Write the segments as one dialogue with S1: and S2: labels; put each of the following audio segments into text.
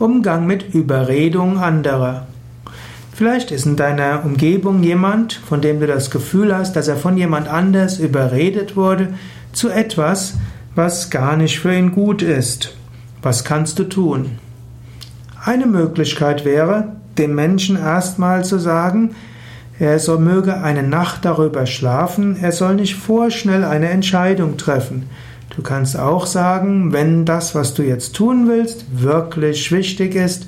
S1: Umgang mit Überredung anderer. Vielleicht ist in deiner Umgebung jemand, von dem du das Gefühl hast, dass er von jemand anders überredet wurde zu etwas, was gar nicht für ihn gut ist. Was kannst du tun? Eine Möglichkeit wäre, dem Menschen erstmal zu sagen, er soll möge eine Nacht darüber schlafen, er soll nicht vorschnell eine Entscheidung treffen. Du kannst auch sagen, wenn das, was du jetzt tun willst, wirklich wichtig ist,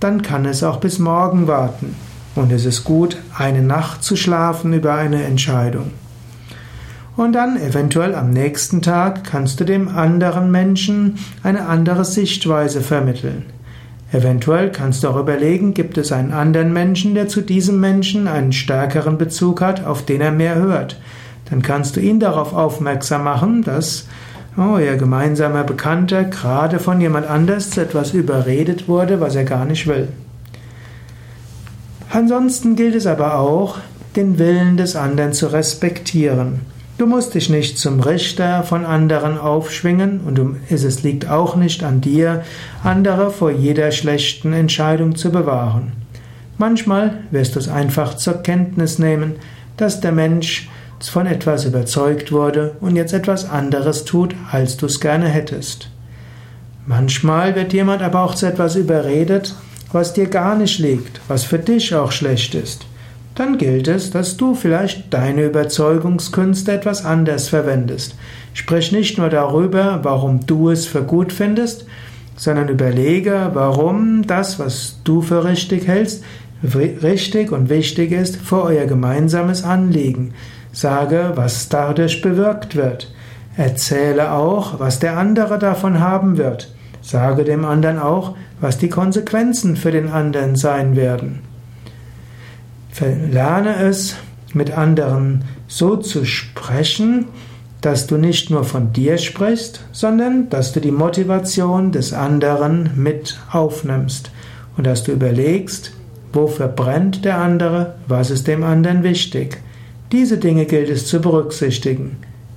S1: dann kann es auch bis morgen warten. Und es ist gut, eine Nacht zu schlafen über eine Entscheidung. Und dann eventuell am nächsten Tag kannst du dem anderen Menschen eine andere Sichtweise vermitteln. Eventuell kannst du auch überlegen, gibt es einen anderen Menschen, der zu diesem Menschen einen stärkeren Bezug hat, auf den er mehr hört. Dann kannst du ihn darauf aufmerksam machen, dass oh, ihr gemeinsamer Bekannter gerade von jemand anders zu etwas überredet wurde, was er gar nicht will. Ansonsten gilt es aber auch, den Willen des anderen zu respektieren. Du musst dich nicht zum Richter von anderen aufschwingen und es liegt auch nicht an dir, andere vor jeder schlechten Entscheidung zu bewahren. Manchmal wirst du es einfach zur Kenntnis nehmen, dass der Mensch von etwas überzeugt wurde und jetzt etwas anderes tut, als du es gerne hättest. Manchmal wird jemand aber auch zu etwas überredet, was dir gar nicht liegt, was für dich auch schlecht ist dann gilt es, dass du vielleicht deine Überzeugungskünste etwas anders verwendest. Sprich nicht nur darüber, warum du es für gut findest, sondern überlege, warum das, was du für richtig hältst, richtig und wichtig ist für euer gemeinsames Anliegen. Sage, was dadurch bewirkt wird. Erzähle auch, was der andere davon haben wird. Sage dem anderen auch, was die Konsequenzen für den anderen sein werden. Lerne es, mit anderen so zu sprechen, dass du nicht nur von dir sprichst, sondern dass du die Motivation des anderen mit aufnimmst und dass du überlegst, wofür brennt der andere, was ist dem anderen wichtig. Diese Dinge gilt es zu berücksichtigen.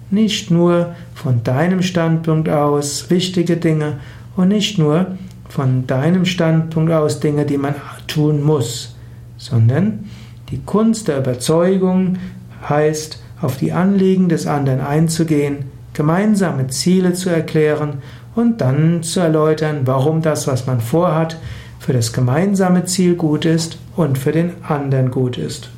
S1: Nicht nur von deinem Standpunkt aus wichtige Dinge und nicht nur von deinem Standpunkt aus Dinge, die man tun muss, sondern die Kunst der Überzeugung heißt, auf die Anliegen des anderen einzugehen, gemeinsame Ziele zu erklären und dann zu erläutern, warum das, was man vorhat, für das gemeinsame Ziel gut ist und für den anderen gut ist.